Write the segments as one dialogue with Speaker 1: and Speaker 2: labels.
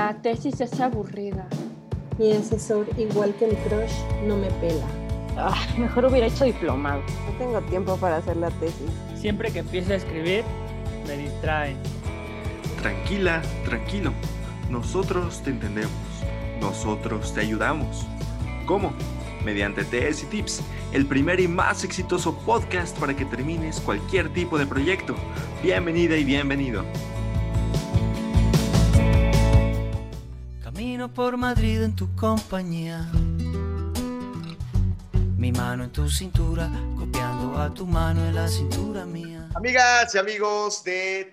Speaker 1: La tesis es aburrida.
Speaker 2: Mi asesor, igual que mi crush, no me pela.
Speaker 3: Ah, mejor hubiera hecho diplomado.
Speaker 4: No tengo tiempo para hacer la tesis.
Speaker 5: Siempre que empiezo a escribir, me distraen.
Speaker 6: Tranquila, tranquilo. Nosotros te entendemos. Nosotros te ayudamos. ¿Cómo? Mediante TS y Tips, el primer y más exitoso podcast para que termines cualquier tipo de proyecto. Bienvenida y bienvenido.
Speaker 7: Por Madrid en tu compañía. Mi mano en tu cintura, copiando a tu mano en la cintura mía.
Speaker 8: Amigas y amigos de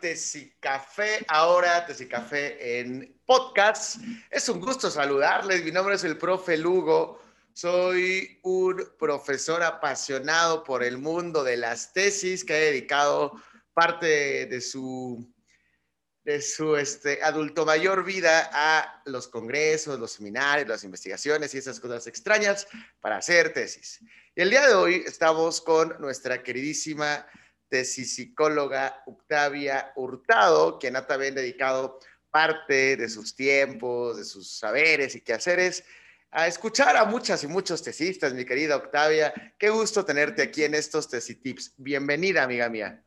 Speaker 8: Café, ahora Café en podcast. Es un gusto saludarles. Mi nombre es el profe Lugo. Soy un profesor apasionado por el mundo de las tesis que ha dedicado parte de su, de su este, adulto mayor vida a los congresos, los seminarios, las investigaciones y esas cosas extrañas para hacer tesis. Y el día de hoy estamos con nuestra queridísima tesis psicóloga Octavia Hurtado, quien ha también dedicado parte de sus tiempos, de sus saberes y quehaceres a escuchar a muchas y muchos tesistas, mi querida Octavia. Qué gusto tenerte aquí en estos Tesitips. Bienvenida, amiga mía.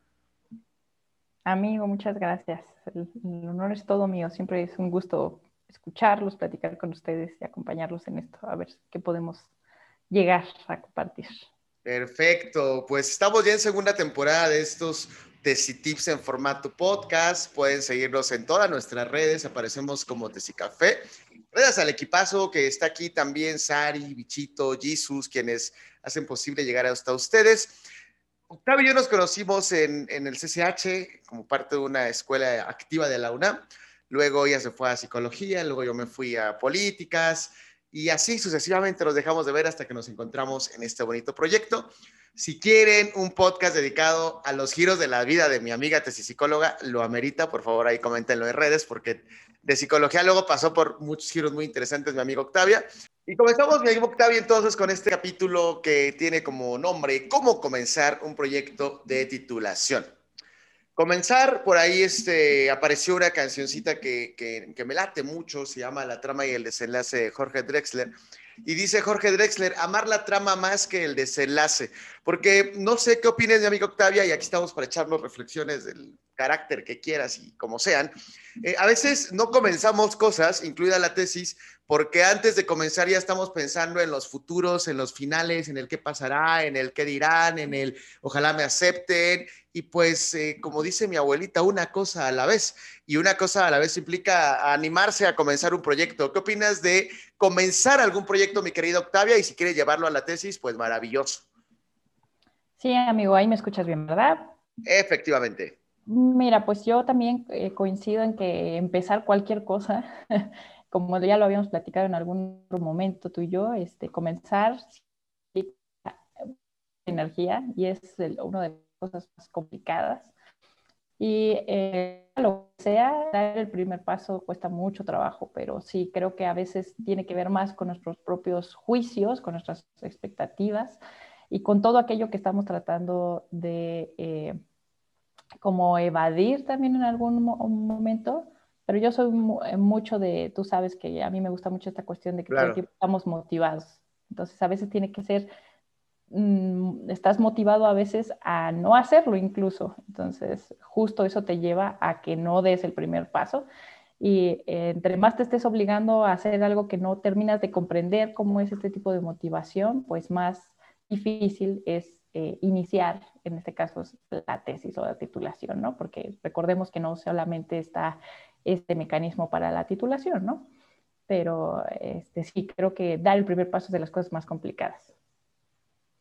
Speaker 3: Amigo, muchas gracias. El, honor es todo mío. Siempre es un gusto escucharlos, platicar con ustedes y acompañarlos en esto, a ver qué podemos llegar a compartir.
Speaker 8: Perfecto, pues estamos ya en segunda temporada de estos Tesitips en formato podcast. Pueden seguirnos en todas nuestras redes, aparecemos como Tesicafé. Gracias al equipazo que está aquí también, Sari, Bichito, Jesus, quienes hacen posible llegar hasta ustedes. Octavio y yo nos conocimos en, el CCH como parte de una escuela activa de la UNAM. Luego ella se fue a psicología, luego yo me fui a políticas y así sucesivamente nos dejamos de ver hasta que nos encontramos en este bonito proyecto. Si quieren un podcast dedicado a los giros de la vida de mi amiga tesipsicóloga, lo amerita, por favor ahí coméntenlo en redes porque de psicología, luego pasó por muchos giros muy interesantes mi amigo Octavia. Y comenzamos, mi amigo Octavia, entonces con este capítulo que tiene como nombre ¿Cómo comenzar un proyecto de titulación? Comenzar, por ahí este, apareció una cancioncita que, que, que me late mucho, se llama La trama y el desenlace de Jorge Drexler. Y dice Jorge Drexler, amar la trama más que el desenlace. Porque no sé qué opines, mi amigo Octavia, y aquí estamos para echarnos reflexiones del carácter que quieras y como sean. Eh, a veces no comenzamos cosas, incluida la tesis, porque antes de comenzar ya estamos pensando en los futuros, en los finales, en el qué pasará, en el qué dirán, en el ojalá me acepten. Y pues, eh, como dice mi abuelita, una cosa a la vez. Y una cosa a la vez implica animarse a comenzar un proyecto. ¿Qué opinas de comenzar algún proyecto, mi querida Octavia? Y si quieres llevarlo a la tesis, pues maravilloso.
Speaker 3: Sí, amigo, ahí me escuchas bien, ¿verdad?
Speaker 8: Efectivamente.
Speaker 3: Mira, pues yo también eh, coincido en que empezar cualquier cosa, como ya lo habíamos platicado en algún momento tú y yo, este, comenzar energía y es una de las cosas más complicadas. Y eh, lo que sea, dar el primer paso cuesta mucho trabajo, pero sí creo que a veces tiene que ver más con nuestros propios juicios, con nuestras expectativas y con todo aquello que estamos tratando de eh, como evadir también en algún momento, pero yo soy eh, mucho de, tú sabes que a mí me gusta mucho esta cuestión de que estamos motivados. Entonces a veces tiene que ser, mm, estás motivado a veces a no hacerlo incluso. Entonces justo eso te lleva a que no des el primer paso. Y eh, entre más te estés obligando a hacer algo que no terminas de comprender cómo es este tipo de motivación, pues más difícil es eh, iniciar, en este caso, la tesis o la titulación, ¿no? Porque recordemos que no solamente está este mecanismo para la titulación, ¿no? Pero este, sí, creo que dar el primer paso es de las cosas más complicadas.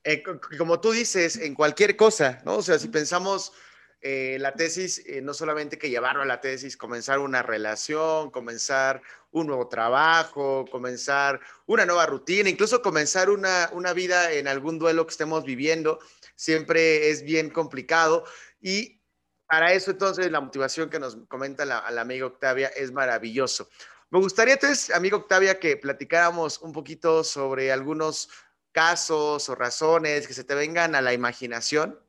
Speaker 8: Eh, como tú dices, en cualquier cosa, ¿no? O sea, si pensamos eh, la tesis, eh, no solamente que llevarlo a la tesis, comenzar una relación, comenzar un nuevo trabajo, comenzar una nueva rutina, incluso comenzar una, una vida en algún duelo que estemos viviendo, siempre es bien complicado. Y para eso entonces la motivación que nos comenta la, amiga Octavia es maravilloso. Me gustaría entonces, amigo Octavia, que platicáramos un poquito sobre algunos casos o razones que se te vengan a la imaginación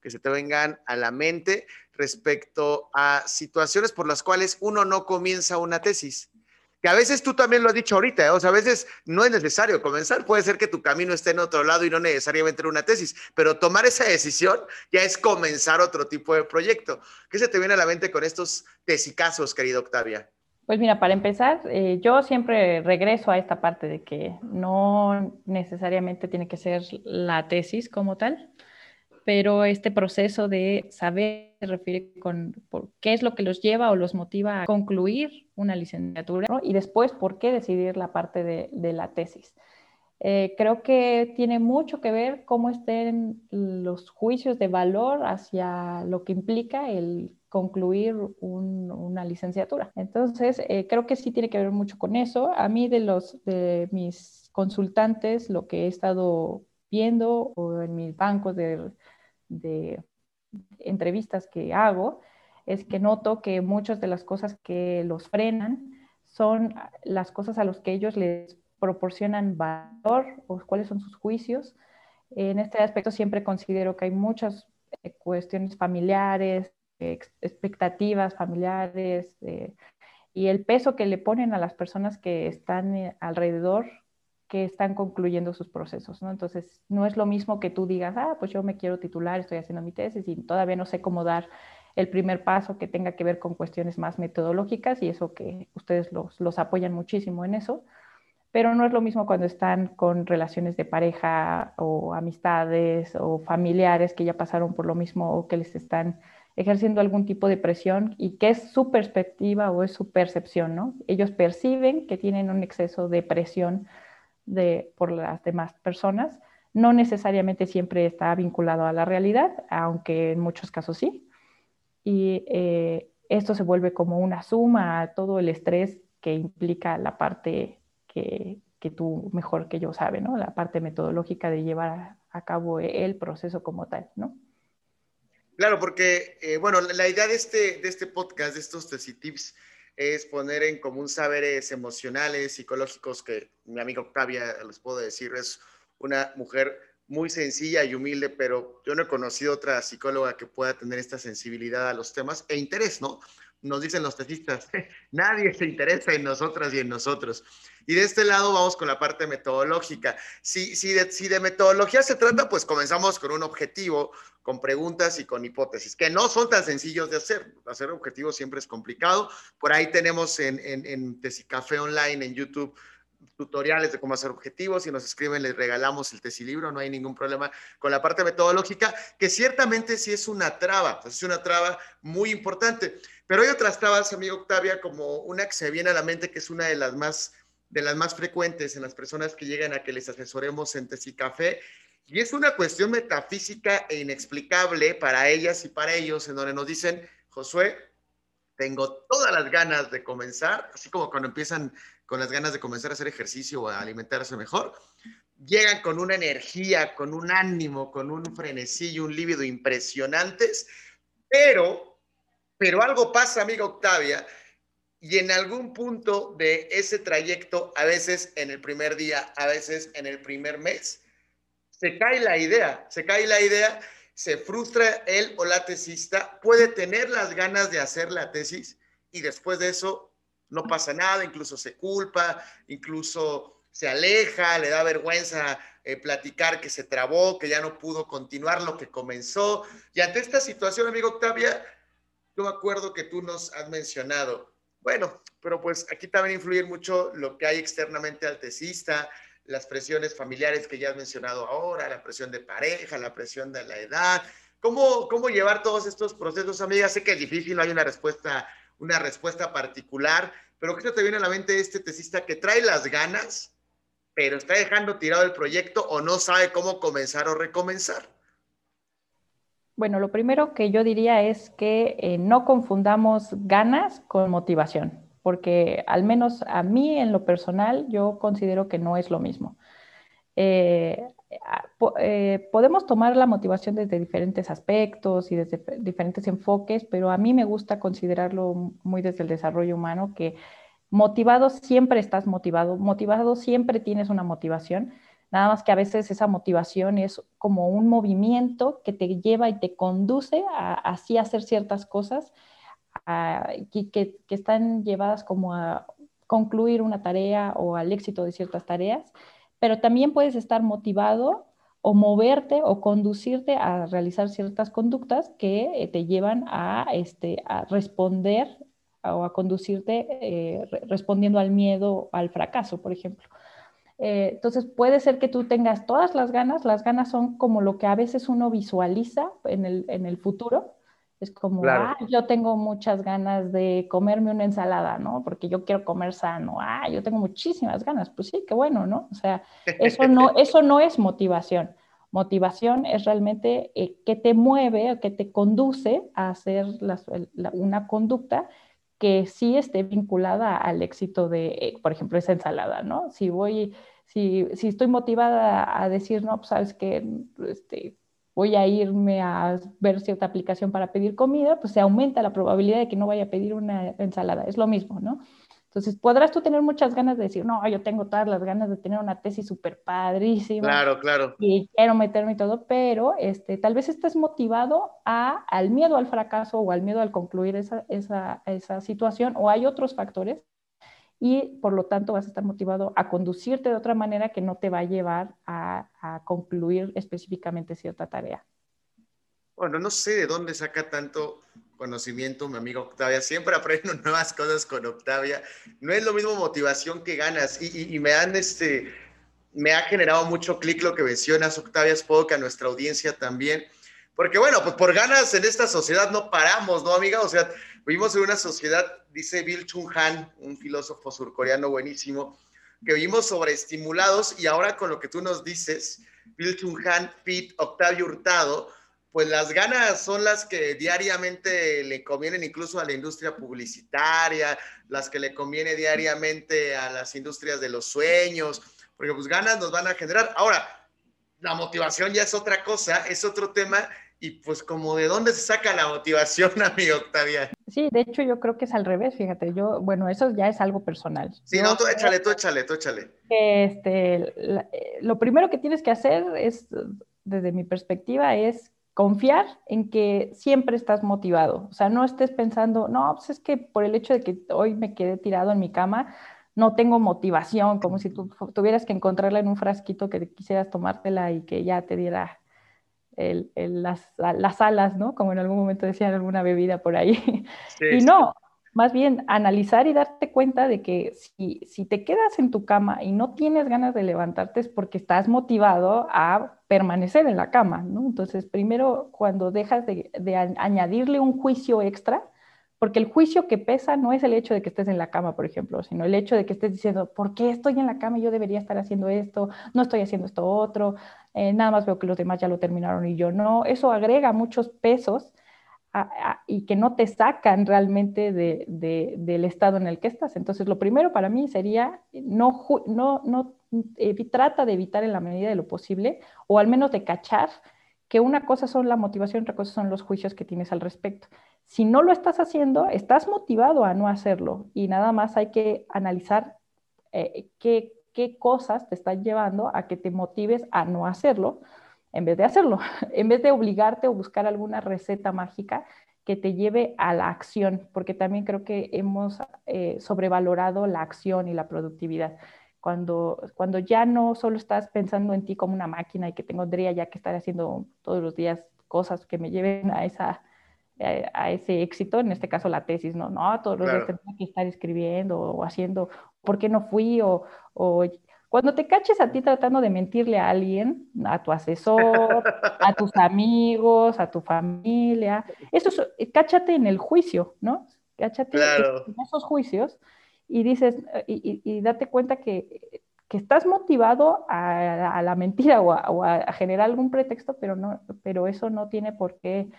Speaker 8: que se te vengan a la mente respecto a situaciones por las cuales uno no comienza una tesis. que a veces tú también lo has dicho ahorita, ¿eh? o sea, a veces no es necesario comenzar, puede ser que tu camino esté en otro lado y no necesariamente en una tesis, pero tomar esa decisión ya es comenzar otro tipo de proyecto. ¿Qué se te viene a la mente con estos tesicazos, querida Octavia?
Speaker 3: Pues mira, para empezar, eh, yo siempre regreso a esta parte de que no necesariamente tiene que ser la tesis como tal, pero este proceso de saber se refiere con por qué es lo que los lleva o los motiva a concluir una licenciatura y después por qué decidir la parte de, de la tesis. Eh, creo que tiene mucho que ver cómo estén los juicios de valor hacia lo que implica el concluir una licenciatura. Entonces, eh, creo que sí tiene que ver mucho con eso. A mí de los de mis consultantes, lo que he estado viendo o en mis bancos de, de entrevistas que hago, es que noto que muchas de las cosas que los frenan son las cosas a las que ellos les proporcionan valor o cuáles son sus juicios. En este aspecto siempre considero que hay muchas eh, cuestiones familiares, expectativas familiares eh, y el peso que le ponen a las personas que están eh, alrededor que están concluyendo sus procesos, ¿no? Entonces, no es lo mismo que tú digas, ah, pues yo me quiero titular, estoy haciendo mi tesis y todavía no sé cómo dar el primer paso que tenga que ver con cuestiones más metodológicas y eso que ustedes los, los apoyan muchísimo en eso, pero no es lo mismo cuando están con relaciones de pareja o amistades o familiares que ya pasaron por lo mismo o que les están ejerciendo algún tipo de presión y qué es su perspectiva o es su percepción, ¿no? Ellos perciben que tienen un exceso de presión de, por las demás personas, no necesariamente siempre está vinculado a la realidad, aunque en muchos casos sí. Y eh, esto se vuelve como una suma a todo el estrés que implica la parte que, que tú mejor que yo sabe, ¿no? La parte metodológica de llevar a, a cabo el proceso como tal, ¿no?
Speaker 8: Claro, porque, eh, bueno, la idea de este, de este podcast, de estos tips, es poner en común saberes emocionales, psicológicos, que mi amiga Octavia, les puedo decir, es una mujer muy sencilla y humilde, pero yo no he conocido otra psicóloga que pueda tener esta sensibilidad a los temas e interés, ¿no? nos dicen los tesistas, nadie se interesa en nosotras y en nosotros. Y de este lado vamos con la parte metodológica. Si, si, de, si de metodología se trata, pues comenzamos con un objetivo, con preguntas y con hipótesis, que no son tan sencillos de hacer. Hacer objetivos siempre es complicado. Por ahí tenemos en, en, en Tesicafé Online, en YouTube, tutoriales de cómo hacer objetivos. Si nos escriben, les regalamos el tesilibro, no hay ningún problema con la parte metodológica, que ciertamente sí es una traba, es una traba muy importante. Pero hay otras trabas, amigo Octavia, como una que se viene a la mente, que es una de las más, de las más frecuentes en las personas que llegan a que les asesoremos en Tesicafé, y es una cuestión metafísica e inexplicable para ellas y para ellos, en donde nos dicen, Josué, tengo todas las ganas de comenzar, así como cuando empiezan con las ganas de comenzar a hacer ejercicio o a alimentarse mejor, llegan con una energía, con un ánimo, con un frenesí y un líbido impresionantes, pero, pero algo pasa, amiga Octavia, y en algún punto de ese trayecto, a veces en el primer día, a veces en el primer mes, se cae la idea, se cae la idea, se frustra él o la tesista, puede tener las ganas de hacer la tesis y después de eso no pasa nada, incluso se culpa, incluso se aleja, le da vergüenza eh, platicar que se trabó, que ya no pudo continuar lo que comenzó. Y ante esta situación, amigo Octavia, yo me acuerdo que tú nos has mencionado, bueno, pero pues aquí también influye mucho lo que hay externamente al tesista, las presiones familiares que ya has mencionado ahora, la presión de pareja, la presión de la edad. ¿Cómo, cómo llevar todos estos procesos, amiga? Sé que es difícil, no hay una respuesta una respuesta particular, pero ¿qué te viene a la mente este tesista que trae las ganas, pero está dejando tirado el proyecto o no sabe cómo comenzar o recomenzar?
Speaker 3: Bueno, lo primero que yo diría es que eh, no confundamos ganas con motivación, porque al menos a mí en lo personal yo considero que no es lo mismo. Eh, eh, podemos tomar la motivación desde diferentes aspectos y desde diferentes enfoques, pero a mí me gusta considerarlo muy desde el desarrollo humano, que motivado siempre estás motivado, motivado siempre tienes una motivación, nada más que a veces esa motivación es como un movimiento que te lleva y te conduce a así hacer ciertas cosas que, que, están llevadas como a concluir una tarea o al éxito de ciertas tareas, pero también puedes estar motivado o moverte o conducirte a realizar ciertas conductas que eh, te llevan a, este, a responder o a conducirte eh, respondiendo al miedo, al fracaso, por ejemplo. Eh, entonces puede ser que tú tengas todas las ganas, las ganas son como lo que a veces uno visualiza en el, en el futuro, es como, ah, yo tengo muchas ganas de comerme una ensalada, ¿no? Porque yo quiero comer sano. Ah, yo tengo muchísimas ganas. Pues sí, qué bueno, ¿no? O sea, eso no, eso no es motivación. Motivación es realmente eh, qué te mueve o qué te conduce a hacer una conducta que sí esté vinculada al éxito de, eh, por ejemplo, esa ensalada, ¿no? Si voy, si, si estoy motivada a decir, no, pues sabes que este, voy a irme a ver cierta aplicación para pedir comida, pues se aumenta la probabilidad de que no vaya a pedir una ensalada. Es lo mismo, ¿no? Entonces, podrás tú tener muchas ganas de decir, no, yo tengo todas las ganas de tener una tesis súper padrísima.
Speaker 8: Claro, claro.
Speaker 3: Y quiero meterme y todo, pero este, tal vez estés motivado a, al miedo al fracaso o al miedo al concluir esa, esa, esa situación, o hay otros factores y por lo tanto vas a estar motivado a conducirte de otra manera que no te va a llevar a, concluir específicamente cierta tarea.
Speaker 8: Bueno, no sé de dónde saca tanto conocimiento mi amiga Octavia. Siempre aprendo nuevas cosas con Octavia. No es lo mismo motivación que ganas. Y, me han, este, me ha generado mucho clic lo que mencionas, Octavia. Espero que a nuestra audiencia también. Porque bueno, pues por ganas en esta sociedad no paramos, ¿no, amiga? O sea, Vivimos en una sociedad, dice Bill Chung Han, un filósofo surcoreano buenísimo, que vivimos sobreestimulados y ahora con lo que tú nos dices, Bill Chung Han, Pete, Octavio Hurtado, pues las ganas son las que diariamente le convienen incluso a la industria publicitaria, las que le conviene diariamente a las industrias de los sueños, porque pues ganas nos van a generar. Ahora, la motivación ya es otra cosa, es otro tema y pues como de dónde se saca la motivación, amigo Octavia.
Speaker 3: Sí, de hecho yo creo que es al revés, fíjate, yo, bueno, eso ya es algo personal.
Speaker 8: Sí, no, tú échale, tú échale, tú échale.
Speaker 3: Este, eh, lo primero que tienes que hacer es, desde mi perspectiva, es confiar en que siempre estás motivado. O sea, no estés pensando, no, pues es que por el hecho de que hoy me quedé tirado en mi cama, no tengo motivación, como si tú tuvieras que encontrarla en un frasquito que quisieras tomártela y que ya te diera las, las, alas, ¿no? Como en algún momento decían alguna bebida por ahí. y no, más bien analizar y darte cuenta de que si, si, te quedas en tu cama y no tienes ganas de levantarte es porque estás motivado a permanecer en la cama, ¿no? Entonces, primero, cuando dejas de, de añadirle un juicio extra, porque el juicio que pesa no es el hecho de que estés en la cama, por ejemplo, sino el hecho de que estés diciendo, ¿por qué estoy en la cama y yo debería estar haciendo esto? No estoy haciendo esto otro, eh, nada más veo que los demás ya lo terminaron y yo no. Eso agrega muchos pesos y que no te sacan realmente del estado en el que estás. Entonces, lo primero para mí sería, no, trata de evitar en la medida de lo posible, o al menos de cachar, que una cosa son la motivación, otra cosa son los juicios que tienes al respecto. Si no lo estás haciendo, estás motivado a no hacerlo y nada más hay que analizar eh, qué, qué cosas te están llevando a que te motives a no hacerlo en vez de hacerlo, en vez de obligarte o buscar alguna receta mágica que te lleve a la acción, porque también creo que hemos eh, sobrevalorado la acción y la productividad. Cuando, cuando ya no solo estás pensando en ti como una máquina y que tendría ya que estar haciendo todos los días cosas que me lleven a esa a ese éxito, en este caso la tesis, no, no, todos los días tengo que estar escribiendo o haciendo, ¿por qué no fui? O, o, cuando te caches a ti tratando de mentirle a alguien, a tu asesor, a tus amigos, a tu familia, eso es, eh, cáchate en el juicio, ¿no? Cáchate en esos juicios y dices, y, y, date cuenta que, que estás motivado a, a la mentira o, a, o a, generar algún pretexto, pero, no, pero eso no tiene por qué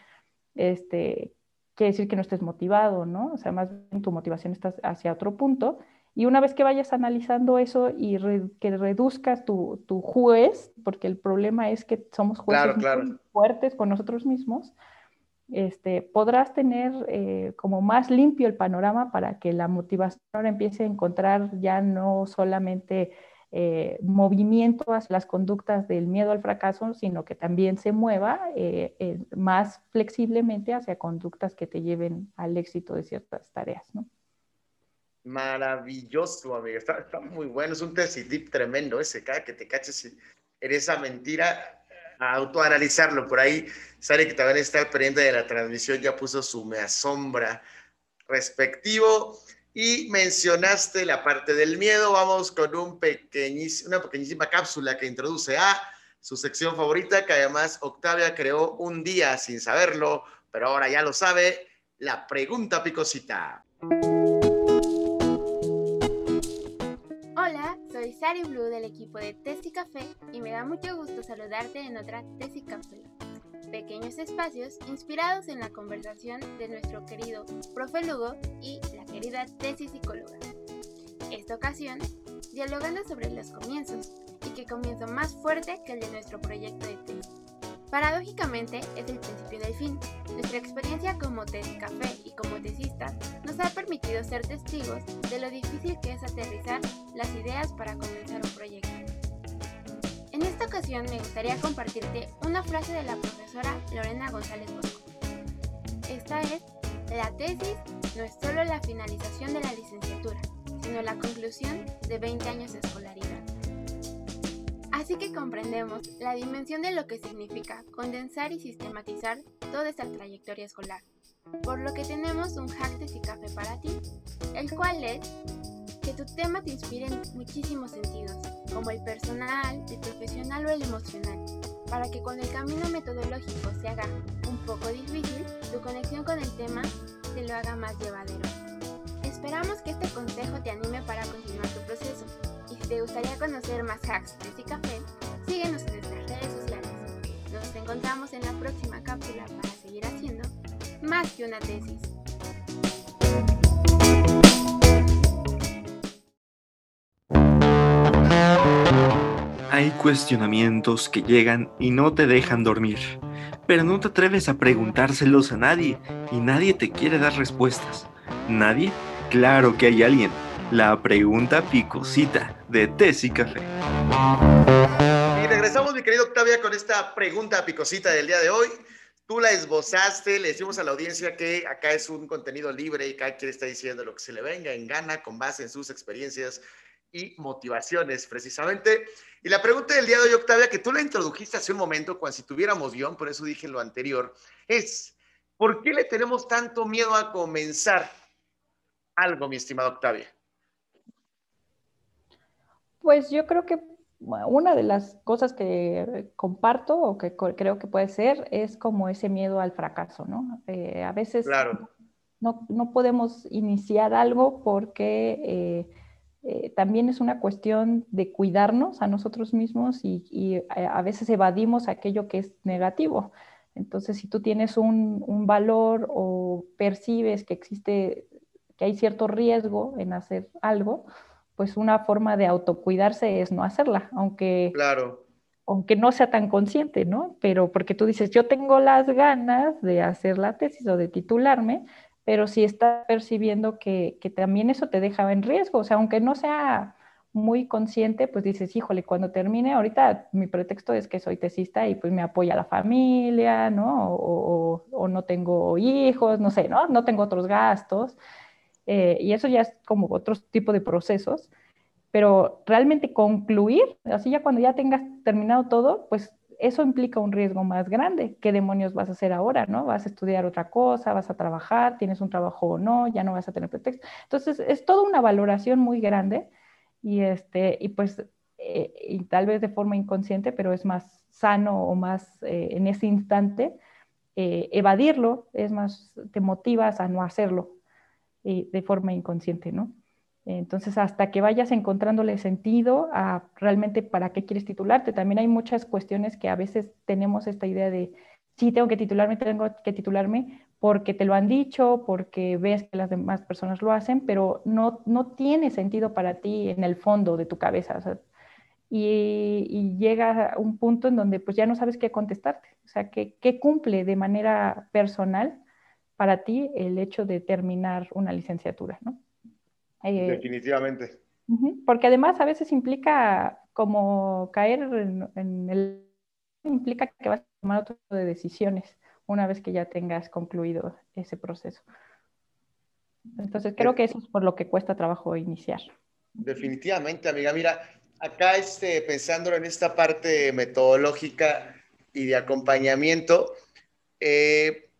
Speaker 3: este, quiere decir que no estés motivado, ¿no? O sea, más bien tu motivación está hacia otro punto. Y una vez que vayas analizando eso y que reduzcas tu, tu, juez, porque el problema es que somos jueces fuertes con nosotros mismos, este, podrás tener eh, como más limpio el panorama para que la motivación empiece a encontrar ya no solamente eh, movimiento hacia las conductas del miedo al fracaso, sino que también se mueva eh, eh, más flexiblemente hacia conductas que te lleven al éxito de ciertas tareas. ¿no?
Speaker 8: Maravilloso, amigo. Está, está muy bueno. Es un tip tremendo ese. Cada que te caches en esa mentira, a autoanalizarlo. Por ahí sale que también está pendiente de la transmisión, ya puso su me asombra respectivo. Y mencionaste la parte del miedo. Vamos con un una pequeñísima cápsula que introduce a su sección favorita, que además Octavia creó un día sin saberlo, pero ahora ya lo sabe, la pregunta picosita.
Speaker 9: Hola, soy Sari Blue del equipo de Tesi Café y me da mucho gusto saludarte en otra Tesi Cápsula. Pequeños espacios inspirados en la conversación de nuestro querido profe Lugo y la querida Tesi Psicóloga. Esta ocasión, dialogando sobre los comienzos, y que comienza más fuerte que el de nuestro proyecto de tesis. Paradójicamente, es el principio del fin. Nuestra experiencia como test café y como tesistas nos ha permitido ser testigos de lo difícil que es aterrizar las ideas para comenzar un proyecto. En esta ocasión me gustaría compartirte una frase de la profesora Lorena González Bosco. Esta es, la tesis no es solo la finalización de la licenciatura, sino la conclusión de 20 años de escolaridad. Así que comprendemos la dimensión de lo que significa condensar y sistematizar toda esta trayectoria escolar, por lo que tenemos un hack de café para ti, el cual es que tu tema te inspire en muchísimos sentidos, como el personal, el profesional o el emocional, para que con el camino metodológico se haga un poco difícil, tu conexión con el tema te lo haga más llevadero. Esperamos que este consejo te anime para continuar tu proceso y si te gustaría conocer más hacks de café, síguenos en nuestras redes sociales. Nos encontramos en la próxima cápsula para seguir haciendo más que una tesis.
Speaker 6: Hay cuestionamientos que llegan y no te dejan dormir, pero no te atreves a preguntárselos a nadie y nadie te quiere dar respuestas. ¿Nadie? Claro que hay alguien la pregunta picosita de Tesi Café.
Speaker 8: Y regresamos, mi querido Octavia, con esta pregunta picosita del día de hoy. Tú la esbozaste, le decimos a la audiencia que acá es un contenido libre y cada quien está diciendo lo que se le venga en gana con base en sus experiencias y motivaciones, precisamente. Y la pregunta del día de hoy, Octavia, que tú la introdujiste hace un momento, cuando si tuviéramos guion, por eso dije lo anterior, es, ¿por qué le tenemos tanto miedo a comenzar algo, mi estimado Octavia?
Speaker 3: Pues yo creo que una de las cosas que comparto o que creo que puede ser es como ese miedo al fracaso, ¿no? Eh, a veces no, no, podemos iniciar algo porque eh, eh, también es una cuestión de cuidarnos a nosotros mismos y, y a veces evadimos aquello que es negativo. Entonces, si tú tienes un, un valor o percibes que existe, que hay cierto riesgo en hacer algo, pues una forma de autocuidarse es no hacerla, aunque,
Speaker 8: claro.
Speaker 3: aunque no sea tan consciente, ¿no? Pero porque tú dices, yo tengo las ganas de hacer la tesis o de titularme, pero si estás percibiendo que, que también eso te deja en riesgo, o sea, aunque no sea muy consciente, pues dices, híjole, cuando termine, ahorita mi pretexto es que soy tesista y pues me apoya la familia, ¿no? O, o, o no tengo hijos, no sé, ¿no? No tengo otros gastos. Eh, y eso ya es como otro tipo de procesos, pero realmente concluir, así ya cuando ya tengas terminado todo, pues eso implica un riesgo más grande. ¿Qué demonios vas a hacer ahora? ¿No? ¿Vas a estudiar otra cosa? ¿Vas a trabajar? ¿Tienes un trabajo o no? ¿Ya no vas a tener pretexto? Entonces, es toda una valoración muy grande y, este, y pues, eh, y tal vez de forma inconsciente, pero es más sano o más eh, en ese instante, evadirlo, es más, te motivas a no hacerlo, eh, de forma inconsciente, ¿no? Entonces, hasta que vayas encontrándole sentido a realmente para qué quieres titularte, también hay muchas cuestiones que a veces tenemos esta idea de, sí, tengo que titularme, tengo que titularme porque te lo han dicho, porque ves que las demás personas lo hacen, pero no, no tiene sentido para ti en el fondo de tu cabeza. y, llega un punto en donde pues ya no sabes qué contestarte, o sea, qué, qué cumple de manera personal para ti el hecho de terminar una licenciatura, ¿no?
Speaker 8: Eh, Definitivamente.
Speaker 3: Porque además a veces implica como caer en, el... implica que vas a tomar otro tipo de decisiones una vez que ya tengas concluido ese proceso. Entonces creo que eso es por lo que cuesta trabajo iniciar.
Speaker 8: Definitivamente, amiga. Mira, acá este, pensando en esta parte metodológica y de acompañamiento, eh,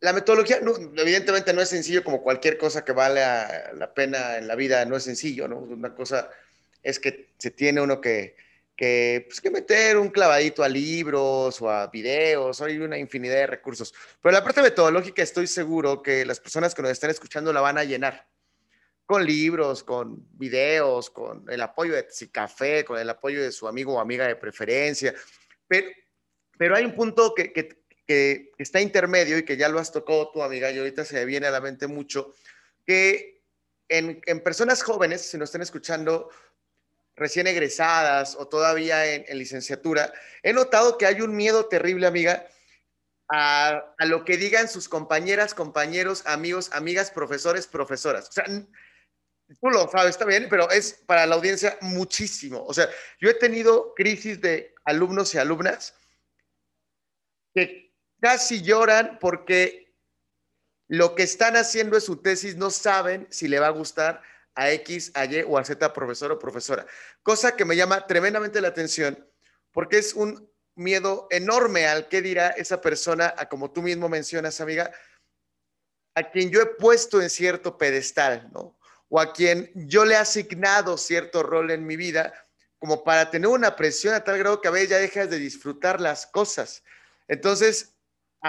Speaker 8: la metodología evidentemente no es sencillo como cualquier cosa que vale la pena en la vida, no es sencillo, ¿no? Una cosa es que se tiene uno que, que, pues, que meter un clavadito a libros o a videos, hay una infinidad de recursos. Pero la parte metodológica estoy seguro que las personas que nos están escuchando la van a llenar con libros, con videos, con el apoyo de Café, con el apoyo de su amigo o amiga de preferencia. Pero, pero hay un punto que, que está intermedio y que ya lo has tocado tu amiga y ahorita se viene a la mente mucho, que en, en personas jóvenes, si nos están escuchando, recién egresadas o todavía en, licenciatura, he notado que hay un miedo terrible, amiga, a, a, lo que digan sus compañeras, compañeros, amigos, amigas, profesores, profesoras. O sea, tú lo sabes, está bien, pero es para la audiencia muchísimo. O sea, yo he tenido crisis de alumnos y alumnas que casi lloran porque lo que están haciendo en su tesis no saben si le va a gustar a X, a Y o a Z profesor o profesora. Cosa que me llama tremendamente la atención porque es un miedo enorme al que dirá esa persona, a como tú mismo mencionas, amiga, a quien yo he puesto en cierto pedestal, ¿no? O a quien yo le he asignado cierto rol en mi vida, como para tener una presión a tal grado que a veces ya dejas de disfrutar las cosas. Entonces,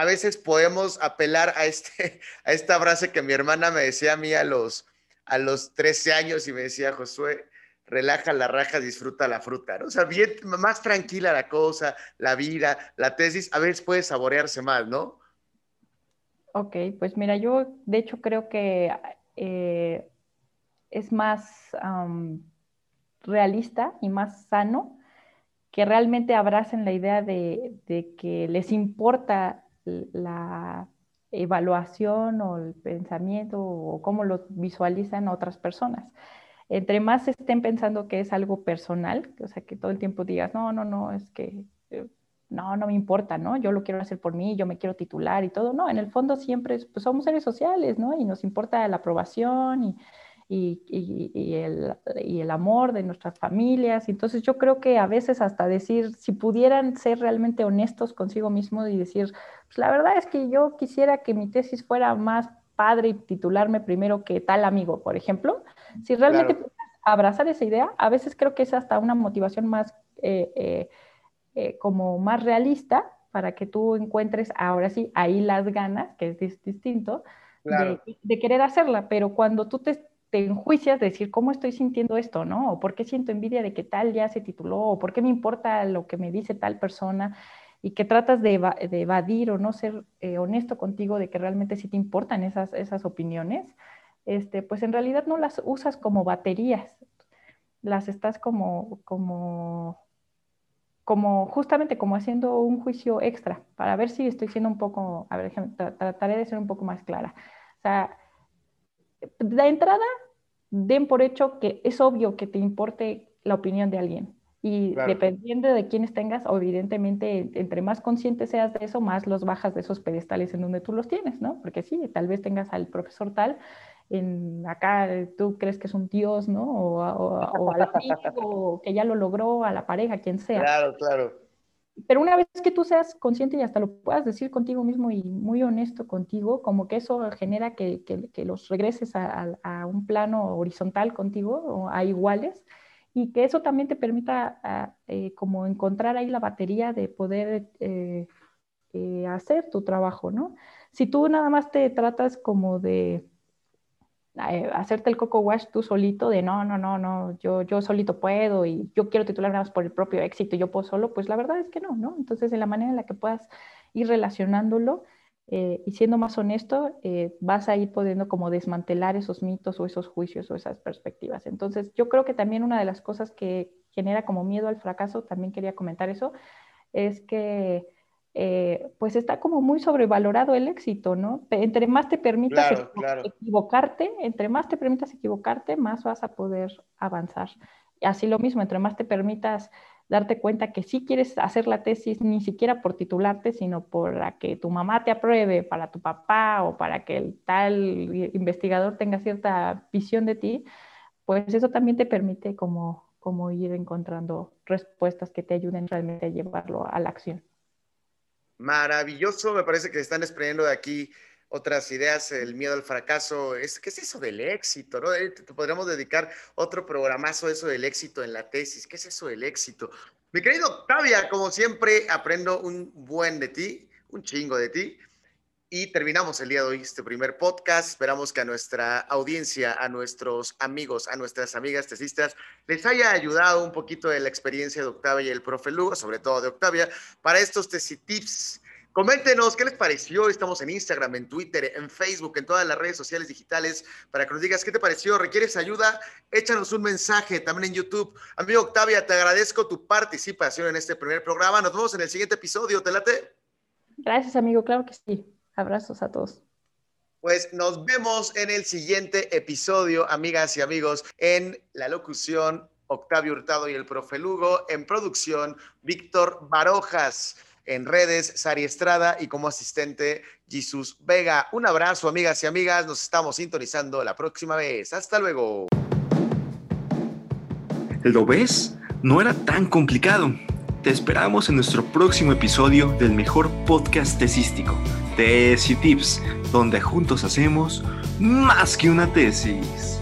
Speaker 8: a veces podemos apelar a, este, a esta frase que mi hermana me decía a mí a los a los 13 años y me decía, Josué, relaja la raja, disfruta la fruta. O sea, bien, más tranquila la cosa, la vida, la tesis, a veces puede saborearse más, ¿no?
Speaker 3: Ok, pues mira, yo de hecho creo que eh, es más realista y más sano que realmente abracen la idea de, de que les importa la, evaluación o el pensamiento o cómo lo visualizan otras personas. Entre más estén pensando que es algo personal, o sea, que todo el tiempo digas, no, no, no, es que eh, no, no me importa, ¿no? Yo lo quiero hacer por mí, yo me quiero titular y todo. No, en el fondo siempre pues, somos seres sociales, ¿no? Y nos importa la aprobación y, y, el, y, el, amor de nuestras familias. Entonces yo creo que a veces hasta decir, si pudieran ser realmente honestos consigo mismos y decir, pues la verdad es que yo quisiera que mi tesis fuera más padre y titularme primero que tal amigo, por ejemplo, si realmente abrazar esa idea, a veces creo que es hasta una motivación más eh, eh, eh, como más realista para que tú encuentres ahora sí ahí las ganas, que es distinto, de, de, querer hacerla, pero cuando tú te te enjuicias de decir, ¿cómo estoy sintiendo esto, no? O por qué siento envidia de que tal ya se tituló, o por qué me importa lo que me dice tal persona, y que tratas de, evadir o no ser eh, honesto contigo de que realmente sí te importan esas, esas opiniones, este, pues en realidad no las usas como baterías, las estás como, como, como justamente como haciendo un juicio extra, para ver si estoy siendo un poco, a ver, trataré de ser un poco más clara. O sea, de entrada, den por hecho que es obvio que te importe la opinión de alguien. Y dependiendo de quiénes tengas, evidentemente, entre más consciente seas de eso, más los bajas de esos pedestales en donde tú los tienes, ¿no? Porque sí, tal vez tengas al profesor tal, en acá tú crees que es un dios, ¿no? O, o al amigo que ya lo logró, a la pareja, quien sea.
Speaker 8: Claro, claro
Speaker 3: pero una vez que tú seas consciente y hasta lo puedas decir contigo mismo y muy honesto contigo, como que eso genera que, que, los regreses a, un plano horizontal contigo o a iguales y que eso también te permita eh, como encontrar ahí la batería de poder eh, eh, hacer tu trabajo, ¿no? Si tú nada más te tratas como de eh, hacerte el coco wash tú solito de no, no, no, no, yo, yo solito puedo y yo quiero titular nada más por el propio éxito, yo puedo solo, pues la verdad es que no, ¿no? Entonces, en la manera en la que puedas ir relacionándolo eh, y siendo más honesto, eh, vas a ir pudiendo como desmantelar esos mitos o esos juicios o esas perspectivas. Entonces, yo creo que también una de las cosas que genera como miedo al fracaso, también quería comentar eso, es que eh, pues está como muy sobrevalorado el éxito, ¿no? Entre más te permitas equivocarte, entre más te permitas equivocarte, más vas a poder avanzar. Y así lo mismo, entre más te permitas darte cuenta que sí quieres hacer la tesis ni siquiera por titularte, sino por que tu mamá te apruebe, para tu papá o para que el tal investigador tenga cierta visión de ti, pues eso también te permite como, como ir encontrando respuestas que te ayuden realmente a llevarlo a la acción.
Speaker 8: Maravilloso, me parece que están desprendiendo de aquí otras ideas, el miedo al fracaso, es, ¿qué es eso del éxito? ¿no? Eh, podríamos dedicar otro programazo a eso del éxito en la tesis, ¿qué es eso del éxito? Mi querido Octavia, como siempre, aprendo un buen de ti, un chingo de ti. Y terminamos el día de hoy este primer podcast. Esperamos que a nuestra audiencia, a nuestros amigos, a nuestras amigas tesistas, les haya ayudado un poquito de la experiencia de Octavia y el profe Lugo, sobre todo de Octavia, para estos tips Coméntenos qué les pareció. Estamos en Instagram, en Twitter, en Facebook, en todas las redes sociales digitales para que nos digas qué te pareció. ¿Requieres ayuda? Échanos un mensaje también en YouTube. Amigo Octavia, te agradezco tu participación en este primer programa. Nos vemos en el siguiente episodio. ¿Te late?
Speaker 3: Gracias, amigo. Claro que sí. Abrazos a todos.
Speaker 8: Pues nos vemos en el siguiente episodio, amigas y amigos, en la locución Octavio Hurtado y el profe Lugo, en producción Víctor Barojas en redes, Sari Estrada y como asistente Jesús Vega. Un abrazo, amigas y amigas. Nos estamos sintonizando la próxima vez. Hasta luego.
Speaker 6: ¿Lo ves? No era tan complicado. Te esperamos en nuestro próximo episodio del mejor podcast tesístico, Tesis Tips, donde juntos hacemos más que una tesis.